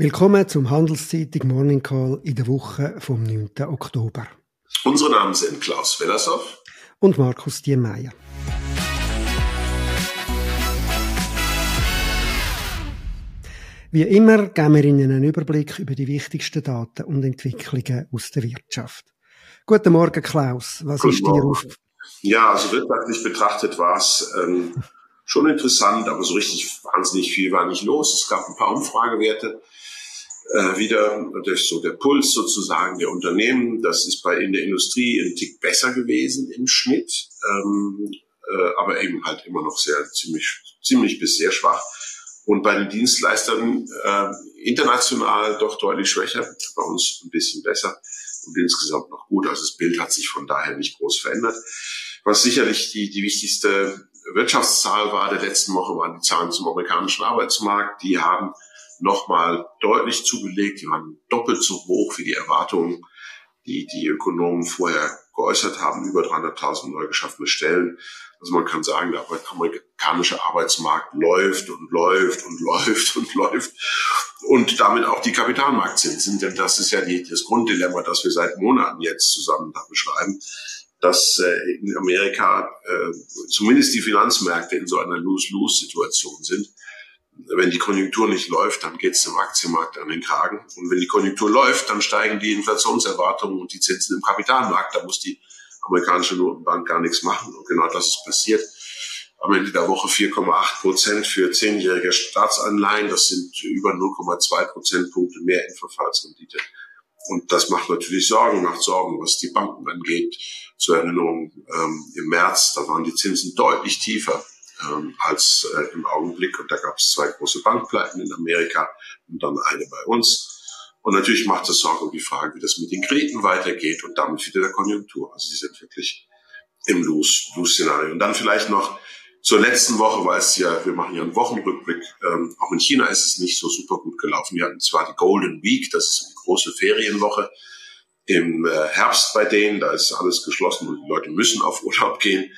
Willkommen zum Handelszeitung Morning Call in der Woche vom 9. Oktober. Unsere Namen sind Klaus Wellershoff und Markus Diemeyer. Wie immer geben wir Ihnen einen Überblick über die wichtigsten Daten und Entwicklungen aus der Wirtschaft. Guten Morgen, Klaus. Was Guten ist dir auf? Ja, also wirtschaftlich betrachtet war es ähm, schon interessant, aber so richtig wahnsinnig viel war nicht los. Es gab ein paar Umfragewerte äh, wieder durch so der Puls sozusagen der Unternehmen. Das ist bei in der Industrie ein Tick besser gewesen im Schnitt, ähm, äh, aber eben halt immer noch sehr ziemlich ziemlich bis sehr schwach. Und bei den Dienstleistern äh, international doch deutlich schwächer, bei uns ein bisschen besser und insgesamt noch gut. Also das Bild hat sich von daher nicht groß verändert. Was sicherlich die, die wichtigste Wirtschaftszahl war der letzten Woche, waren die Zahlen zum amerikanischen Arbeitsmarkt. Die haben nochmal deutlich zugelegt. Die waren doppelt so hoch wie die Erwartungen, die die Ökonomen vorher geäußert haben. Über 300.000 neu geschaffene Stellen. Also man kann sagen, der amerikanische Arbeitsmarkt läuft und läuft und läuft und läuft. Und damit auch die Kapitalmarktzinsen. Denn das ist ja die, das Grunddilemma, das wir seit Monaten jetzt zusammen beschreiben dass äh, in Amerika äh, zumindest die Finanzmärkte in so einer Lose-Lose-Situation sind wenn die Konjunktur nicht läuft, dann geht es dem Aktienmarkt an den Kragen. Und wenn die Konjunktur läuft, dann steigen die Inflationserwartungen und die Zinsen im Kapitalmarkt. Da muss die amerikanische Notenbank gar nichts machen. Und genau das ist passiert. Am Ende der Woche 4,8 Prozent für zehnjährige Staatsanleihen. Das sind über 0,2 Prozentpunkte mehr in Verfallsrendite. Und das macht natürlich Sorgen, macht Sorgen, was die Banken angeht. Zur Erinnerung, ähm, im März, da waren die Zinsen deutlich tiefer ähm, als äh, im Augenblick. Und da gab es zwei große Bankpleiten in Amerika und dann eine bei uns. Und natürlich macht das Sorge um die Frage, wie das mit den Krediten weitergeht und damit wieder der Konjunktur. Also sie sind wirklich im Lose-Szenario. Und dann vielleicht noch zur letzten Woche, weil es ja, wir machen ja einen Wochenrückblick, ähm, auch in China ist es nicht so super gut gelaufen. Wir hatten zwar die Golden Week, das ist die große Ferienwoche im äh, Herbst bei denen, da ist alles geschlossen und die Leute müssen auf Urlaub gehen.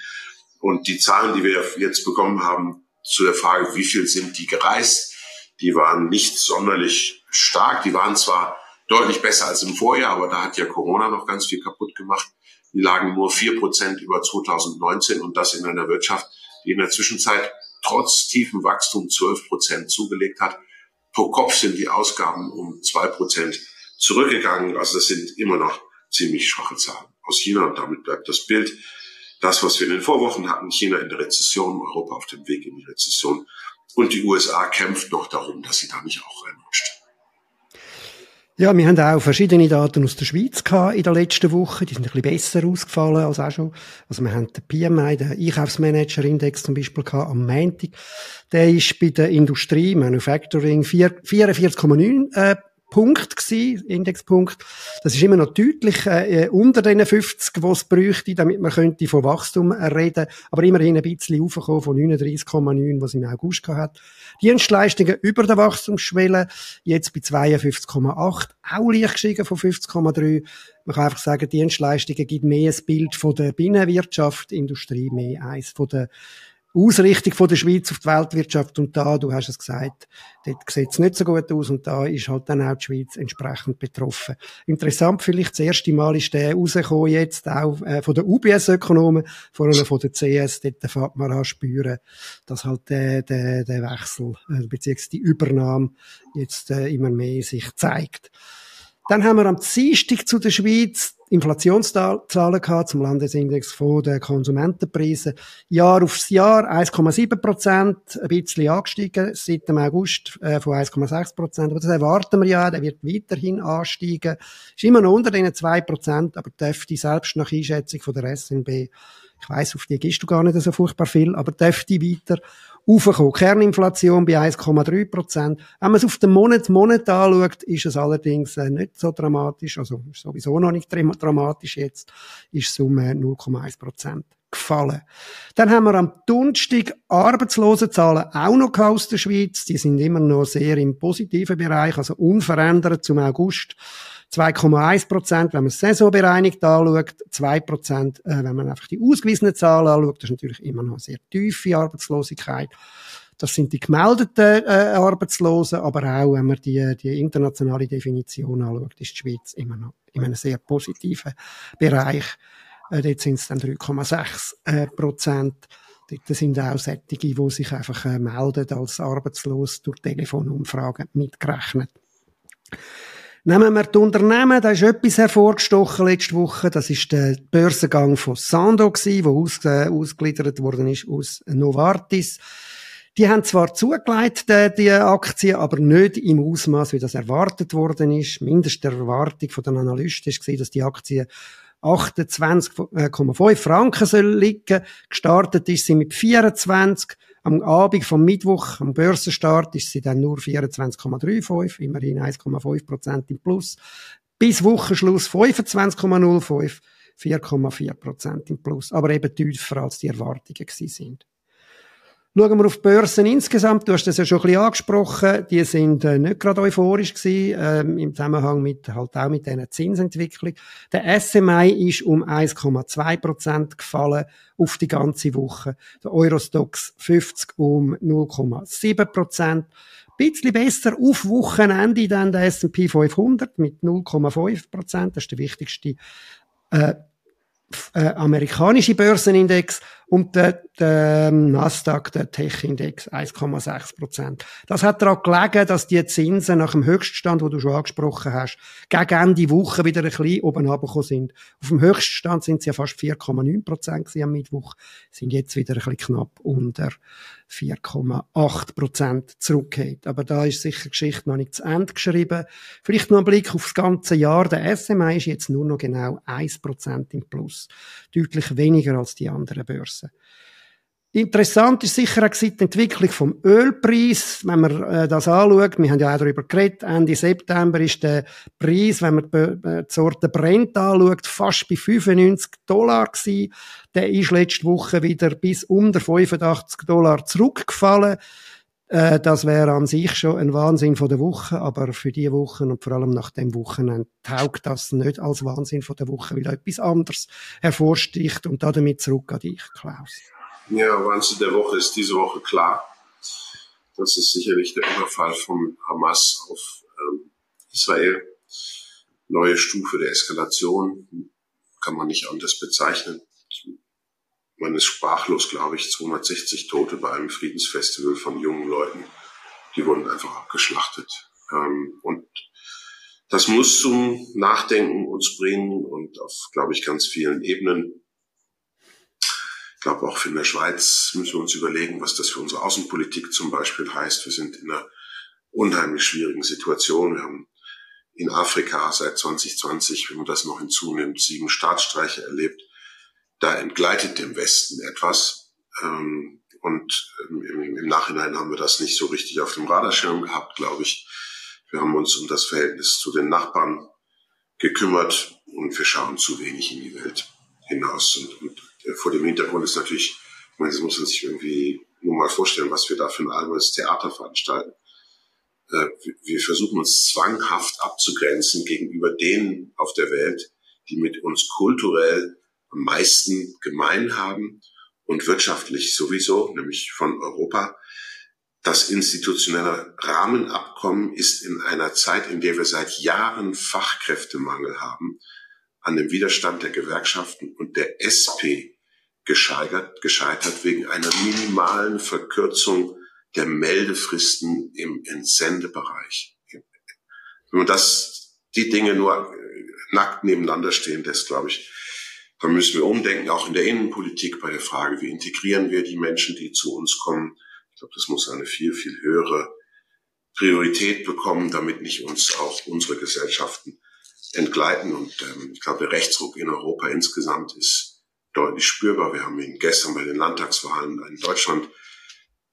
Und die Zahlen, die wir jetzt bekommen haben zu der Frage, wie viel sind die gereist, die waren nicht sonderlich stark. Die waren zwar deutlich besser als im Vorjahr, aber da hat ja Corona noch ganz viel kaputt gemacht. Die lagen nur vier Prozent über 2019 und das in einer Wirtschaft, die in der Zwischenzeit trotz tiefem Wachstum zwölf Prozent zugelegt hat. Pro Kopf sind die Ausgaben um zwei Prozent zurückgegangen. Also das sind immer noch ziemlich schwache Zahlen aus China und damit bleibt das Bild das, was wir in den Vorwochen hatten, China in der Rezession, Europa auf dem Weg in die Rezession und die USA kämpft noch darum, dass sie da nicht auch reinrutscht. Ja, wir haben auch verschiedene Daten aus der Schweiz gehabt in der letzten Woche. Die sind ein bisschen besser ausgefallen als auch schon. Also wir haben den PMI, den Einkaufsmanager-Index zum Beispiel gehabt am Montag. Der ist bei der Industrie, Manufacturing 44,9 äh, Punkt gewesen, Indexpunkt. Das ist immer noch deutlich äh, unter den 50, die es bräuchte, damit man könnte von Wachstum reden, aber immerhin ein bisschen aufgekommen von 39,9, was im August hat. Dienstleistungen über der Wachstumsschwelle, jetzt bei 52,8, auch leicht gestiegen von 50,3. Man kann einfach sagen, Dienstleistungen gibt mehr ein Bild von der Binnenwirtschaft, Industrie mehr eins von der Ausrichtung von der Schweiz auf die Weltwirtschaft und da, du hast es gesagt, dort sieht es nicht so gut aus und da ist halt dann auch die Schweiz entsprechend betroffen. Interessant vielleicht, das erste Mal ist der rausgekommen jetzt auch äh, von den UBS-Ökonomen, vor allem von der CS, dort fährt man an spüren, dass halt der, der, der Wechsel, äh, beziehungsweise die Übernahme jetzt äh, immer mehr sich zeigt. Dann haben wir am Dienstag zu der Schweiz Inflationszahlen gehabt zum Landesindex von den Konsumentenpreisen. Jahr aufs Jahr 1,7 Prozent, ein bisschen angestiegen seit dem August äh, von 1,6 Prozent. Aber das erwarten wir ja, der wird weiterhin ansteigen. Ist immer noch unter den 2 Prozent, aber dürfte selbst nach Einschätzung von der SNB, ich weiss, auf die gehst du gar nicht so furchtbar viel, aber dürfte weiter aufgekommen. Kerninflation bei 1,3 Prozent. Wenn man es auf den Monat Monat anschaut, ist es allerdings äh, nicht so dramatisch, also sowieso noch nicht dramatisch jetzt, ist es um 0,1 äh, Prozent gefallen. Dann haben wir am Donnerstag Arbeitslosenzahlen auch noch aus der Schweiz. Die sind immer noch sehr im positiven Bereich, also unverändert zum August. 2,1 Prozent, wenn man es saisonbereinigt anschaut, 2 Prozent, äh, wenn man einfach die ausgewiesenen Zahlen anschaut, das ist natürlich immer noch eine sehr tiefe Arbeitslosigkeit. Das sind die gemeldeten äh, Arbeitslosen, aber auch, wenn man die, die internationale Definition anschaut, ist die Schweiz immer noch in einem sehr positiven Bereich. Äh, dort sind es dann 3,6 äh, Prozent. Dort sind auch solche, die sich einfach äh, melden als arbeitslos durch Telefonumfragen mitgerechnet. Nehmen wir die Unternehmen, da ist etwas hervorgestochen letzte Woche. Das ist der Börsengang von Sando gewesen, wo aus, äh, ausgliedert worden ist aus Novartis. Die haben zwar zugelegt, die, Aktien, aber nicht im Ausmaß, wie das erwartet worden ist. Mindest der Erwartung von den Analysten war, dass die Aktie 28,5 Franken soll liegen. Gestartet ist sie mit 24. Am Abend vom Mittwoch, am Börsenstart, ist sie dann nur 24,35, immerhin 1,5 Prozent im Plus. Bis Wochenschluss 25,05, 4,4 Prozent im Plus. Aber eben tiefer als die Erwartungen gewesen sind. Schauen wir auf die Börsen insgesamt. Du hast das ja schon ein bisschen angesprochen. Die sind äh, nicht gerade euphorisch gewesen, ähm, im Zusammenhang mit, halt auch mit dieser Zinsentwicklung. Der SMI ist um 1,2 Prozent gefallen auf die ganze Woche. Der Eurostox 50 um 0,7 Prozent. Bisschen besser auf Wochenende dann der S&P 500 mit 0,5 Prozent. Das ist der wichtigste äh, äh, amerikanische Börsenindex und der, der Nasdaq, der Tech-Index, 1,6 Prozent. Das hat daran gelegen, dass die Zinsen nach dem Höchststand, wo du schon angesprochen hast, gegen Ende Woche wieder ein bisschen oben runtergekommen sind. Auf dem Höchststand sind sie ja fast 4,9 Prozent am Mittwoch, sind jetzt wieder ein bisschen knapp unter 4,8 Prozent zurückgeht. Aber da ist sicher Geschichte noch nicht zu Ende geschrieben. Vielleicht noch ein Blick aufs ganze Jahr. Der SMI ist jetzt nur noch genau 1 Prozent im Plus. Deutlich weniger als die anderen Börsen. Interessant ist sicher auch die Entwicklung vom Ölpreis. Wenn man äh, das anschaut, wir haben ja auch darüber geredet, Ende September ist der Preis, wenn man die, äh, Sorte Brent anschaut, fast bei 95 Dollar gewesen. Der ist letzte Woche wieder bis unter 85 Dollar zurückgefallen. Äh, das wäre an sich schon ein Wahnsinn von der Woche, aber für die Wochen und vor allem nach dem Wochenende taugt das nicht als Wahnsinn von der Woche, weil etwas anderes hervorsticht und damit zurück an dich, Klaus. Ja, Wahnsinn der Woche ist diese Woche klar. Das ist sicherlich der Überfall von Hamas auf ähm, Israel. Neue Stufe der Eskalation kann man nicht anders bezeichnen. Man ist sprachlos, glaube ich. 260 Tote bei einem Friedensfestival von jungen Leuten. Die wurden einfach abgeschlachtet. Ähm, und das muss zum Nachdenken uns bringen und auf, glaube ich, ganz vielen Ebenen glaube, auch für eine Schweiz müssen wir uns überlegen, was das für unsere Außenpolitik zum Beispiel heißt. Wir sind in einer unheimlich schwierigen Situation. Wir haben in Afrika seit 2020, wenn man das noch hinzunimmt, sieben Staatsstreiche erlebt. Da entgleitet dem Westen etwas. Ähm, und im Nachhinein haben wir das nicht so richtig auf dem Radarschirm gehabt, glaube ich. Wir haben uns um das Verhältnis zu den Nachbarn gekümmert und wir schauen zu wenig in die Welt hinaus. Und, vor dem Hintergrund ist natürlich, ich meine, das muss man sich irgendwie nur mal vorstellen, was wir da für ein albernes Theater veranstalten. Äh, wir versuchen uns zwanghaft abzugrenzen gegenüber denen auf der Welt, die mit uns kulturell am meisten gemein haben und wirtschaftlich sowieso, nämlich von Europa. Das institutionelle Rahmenabkommen ist in einer Zeit, in der wir seit Jahren Fachkräftemangel haben, an dem Widerstand der Gewerkschaften und der SP gescheitert, gescheitert wegen einer minimalen Verkürzung der Meldefristen im Entsendebereich. Wenn man das, die Dinge nur nackt nebeneinander stehen lässt, glaube ich, dann müssen wir umdenken, auch in der Innenpolitik bei der Frage, wie integrieren wir die Menschen, die zu uns kommen. Ich glaube, das muss eine viel, viel höhere Priorität bekommen, damit nicht uns auch unsere Gesellschaften entgleiten. Und ähm, ich glaube, der Rechtsruck in Europa insgesamt ist deutlich spürbar. Wir haben ihn gestern bei den Landtagswahlen in Deutschland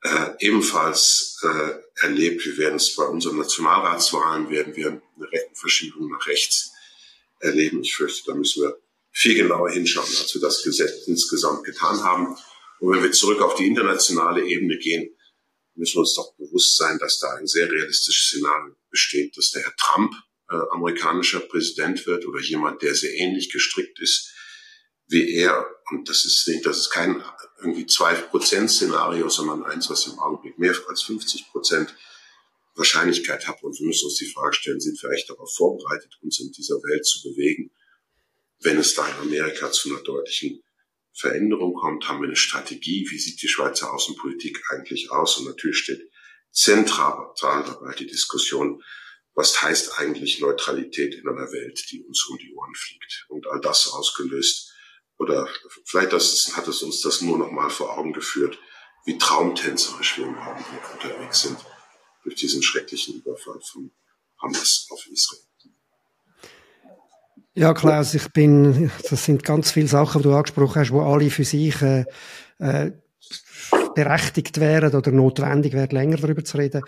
äh, ebenfalls äh, erlebt. Wir werden es bei unseren Nationalratswahlen, werden wir eine Rechenverschiebung nach rechts erleben. Ich fürchte, da müssen wir viel genauer hinschauen, als wir das Gesetz insgesamt getan haben. Und wenn wir zurück auf die internationale Ebene gehen, müssen wir uns doch bewusst sein, dass da ein sehr realistisches Szenario besteht, dass der Herr Trump äh, amerikanischer Präsident wird oder jemand, der sehr ähnlich gestrickt ist wie er, und das ist nicht, das ist kein irgendwie 2%-Szenario, sondern eins, was im Augenblick mehr als 50 Prozent Wahrscheinlichkeit hat. Und wir müssen uns die Frage stellen, sind wir echt darauf vorbereitet, uns in dieser Welt zu bewegen? Wenn es da in Amerika zu einer deutlichen Veränderung kommt, haben wir eine Strategie. Wie sieht die Schweizer Außenpolitik eigentlich aus? Und natürlich steht zentral dabei die Diskussion, was heißt eigentlich Neutralität in einer Welt, die uns um die Ohren fliegt? Und all das ausgelöst. Oder vielleicht das, hat es uns das nur noch mal vor Augen geführt, wie traumtänzerisch wir im Augenblick unterwegs sind durch diesen schrecklichen Überfall von Hamas auf Israel. Ja, Klaus, ich bin, das sind ganz viele Sachen, die du angesprochen hast, wo alle für sich äh, äh, berechtigt wären oder notwendig wäre, länger darüber zu reden.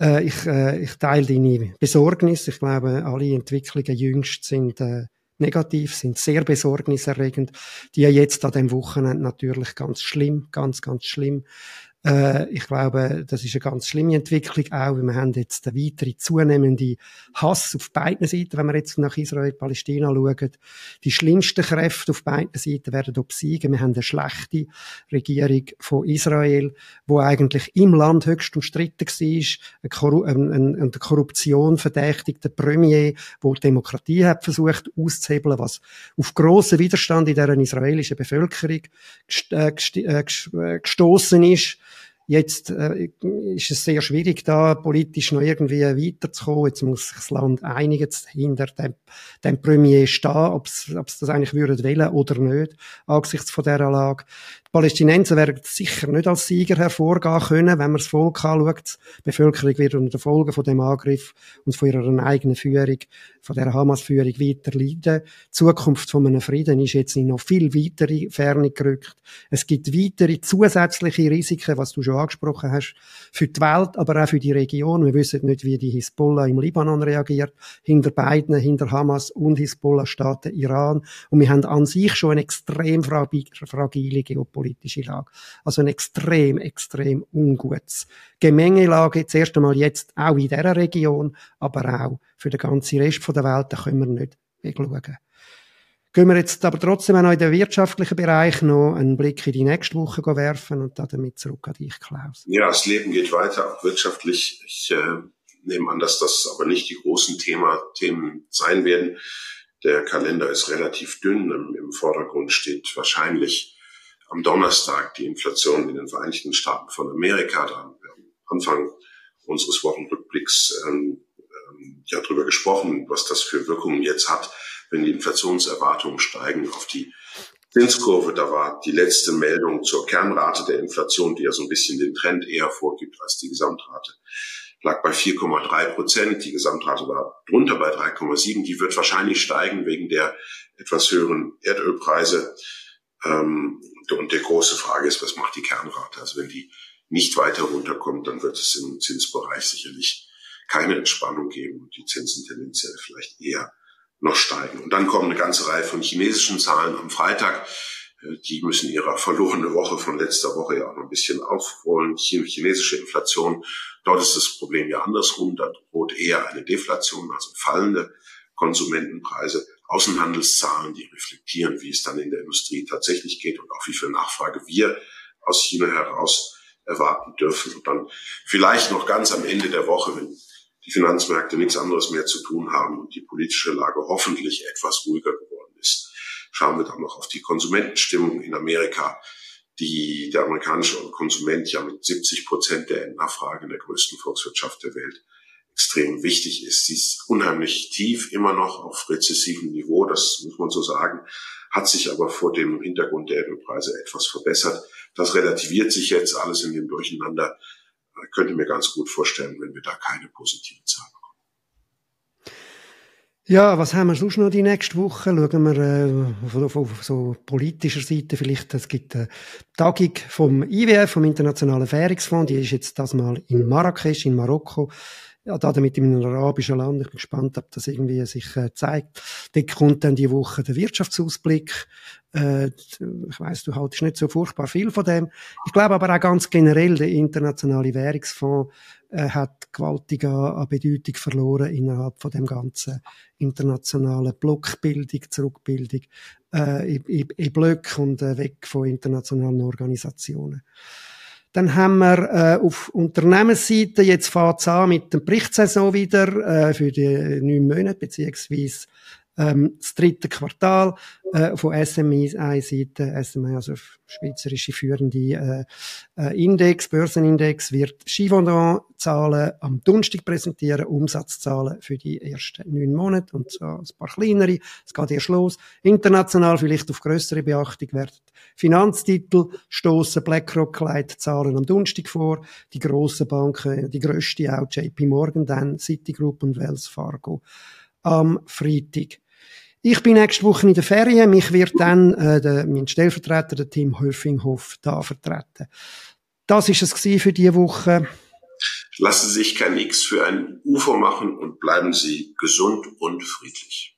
Äh, ich, äh, ich teile deine Besorgnis. Ich glaube, alle Entwicklungen jüngst sind äh, negativ, sind sehr besorgniserregend. Die ja jetzt an dem Wochenende natürlich ganz schlimm, ganz, ganz schlimm äh, ich glaube, das ist eine ganz schlimme Entwicklung auch, weil wir haben jetzt eine weitere zunehmende Hass auf beiden Seiten, wenn wir jetzt nach Israel, Palästina schauen. Die schlimmsten Kräfte auf beiden Seiten werden obsiegen. Wir haben eine schlechte Regierung von Israel, wo eigentlich im Land höchst umstritten war, ein, ein, ein Korruption verdächtigter Premier, wo Demokratie hat versucht auszuhebeln, was auf grossen Widerstand in der israelischen Bevölkerung äh, äh, äh, gestoßen ist. Jetzt äh, ist es sehr schwierig, da politisch noch irgendwie weiterzukommen. Jetzt muss sich das Land einigen, hinter dem, dem Premier stehen, ob es das eigentlich würde wollen oder nicht, angesichts von dieser Lage. Die Palästinenser werden sicher nicht als Sieger hervorgehen können, wenn man das Volk anschaut. Die Bevölkerung wird unter den Folgen von dem Angriff und von ihrer eigenen Führung, von der Hamas-Führung weiter leiden. Die Zukunft von einem Frieden ist jetzt in noch viel weitere Ferne gerückt. Es gibt weitere zusätzliche Risiken, was du schon angesprochen hast, für die Welt, aber auch für die Region. Wir wissen nicht, wie die Hisbollah im Libanon reagiert. Hinter beiden, hinter Hamas und Hisbollah steht der Iran. Und wir haben an sich schon eine extrem fragile Geopolitik politische Lage. Also ein extrem, extrem ungutes Gemengelage. Zuerst einmal jetzt auch in dieser Region, aber auch für den ganzen Rest der Welt, da können wir nicht wegschauen. Gehen wir jetzt aber trotzdem auch noch in den wirtschaftlichen Bereich noch einen Blick in die nächste Woche werfen und damit zurück an dich, Klaus. Ja, das Leben geht weiter, auch wirtschaftlich. Ich äh, nehme an, dass das aber nicht die großen Thema, Themen sein werden. Der Kalender ist relativ dünn. Im, Im, Vordergrund steht wahrscheinlich am Donnerstag die Inflation in den Vereinigten Staaten von Amerika. Da haben wir am Anfang unseres Wochenrückblicks ähm, ähm, ja darüber gesprochen, was das für Wirkungen jetzt hat, wenn die Inflationserwartungen steigen auf die Zinskurve. Da war die letzte Meldung zur Kernrate der Inflation, die ja so ein bisschen den Trend eher vorgibt als die Gesamtrate lag bei 4,3 Prozent. Die Gesamtrate war drunter bei 3,7. Die wird wahrscheinlich steigen wegen der etwas höheren Erdölpreise. Ähm, und die große Frage ist, was macht die Kernrate? Also wenn die nicht weiter runterkommt, dann wird es im Zinsbereich sicherlich keine Entspannung geben und die Zinsen tendenziell vielleicht eher noch steigen. Und dann kommen eine ganze Reihe von chinesischen Zahlen am Freitag. Äh, die müssen ihre verlorene Woche von letzter Woche ja auch noch ein bisschen aufholen. Chinesische Inflation, dort ist das Problem ja andersrum. Da droht eher eine Deflation, also fallende Konsumentenpreise. Außenhandelszahlen, die reflektieren, wie es dann in der Industrie tatsächlich geht und auch wie viel Nachfrage wir aus China heraus erwarten dürfen. Und dann vielleicht noch ganz am Ende der Woche, wenn die Finanzmärkte nichts anderes mehr zu tun haben und die politische Lage hoffentlich etwas ruhiger geworden ist, schauen wir dann noch auf die Konsumentenstimmung in Amerika, die der amerikanische Konsument ja mit 70 Prozent der Endnachfrage in der größten Volkswirtschaft der Welt extrem wichtig ist. Sie ist unheimlich tief, immer noch auf rezessivem Niveau, das muss man so sagen, hat sich aber vor dem Hintergrund der Erdölpreise etwas verbessert. Das relativiert sich jetzt alles in dem Durcheinander. Ich könnte mir ganz gut vorstellen, wenn wir da keine positiven Zahlen bekommen. Ja, was haben wir sonst noch die nächste Woche? Schauen wir äh, auf, auf, so politischer Seite vielleicht. Es gibt eine Tagung vom IWF, vom Internationalen Währungsfonds. Die ist jetzt das mal in Marrakesch, in Marokko ja, da damit in einem arabischen Land. Ich bin gespannt, ob das irgendwie sich äh, zeigt. Dort kommt dann die Woche der Wirtschaftsausblick. Äh, ich weiß, du haltest nicht so furchtbar viel von dem. Ich glaube aber auch ganz generell, der internationale Währungsfonds äh, hat gewaltig an Bedeutung verloren innerhalb von dem ganzen internationalen Blockbildung, Zurückbildung äh, in, in, in Blöcke und äh, weg von internationalen Organisationen. Dann haben wir äh, auf Unternehmensseite, jetzt fängt es an mit der Berichtssaison wieder äh, für die neun Monate, beziehungsweise ähm, das dritte Quartal äh, von SMI-Seite, SMI, also schweizerische führende äh, äh, Index, Börsenindex, wird Givaudan-Zahlen am Donnerstag präsentieren, Umsatzzahlen für die ersten neun Monate und zwar ein paar kleinere. Es geht erst los. International vielleicht auf größere Beachtung werden Finanztitel stoßen BlackRock leitet Zahlen am Donnerstag vor, die grossen Banken, die grösste auch JP Morgan, dann Citigroup und Wells Fargo am Freitag. Ich bin nächste Woche in der Ferien. Mich wird dann äh, der, mein Stellvertreter, der Tim Höfinghoff, da vertreten. Das ist es für diese Woche. Lassen Sie sich kein X für ein UFO machen und bleiben Sie gesund und friedlich.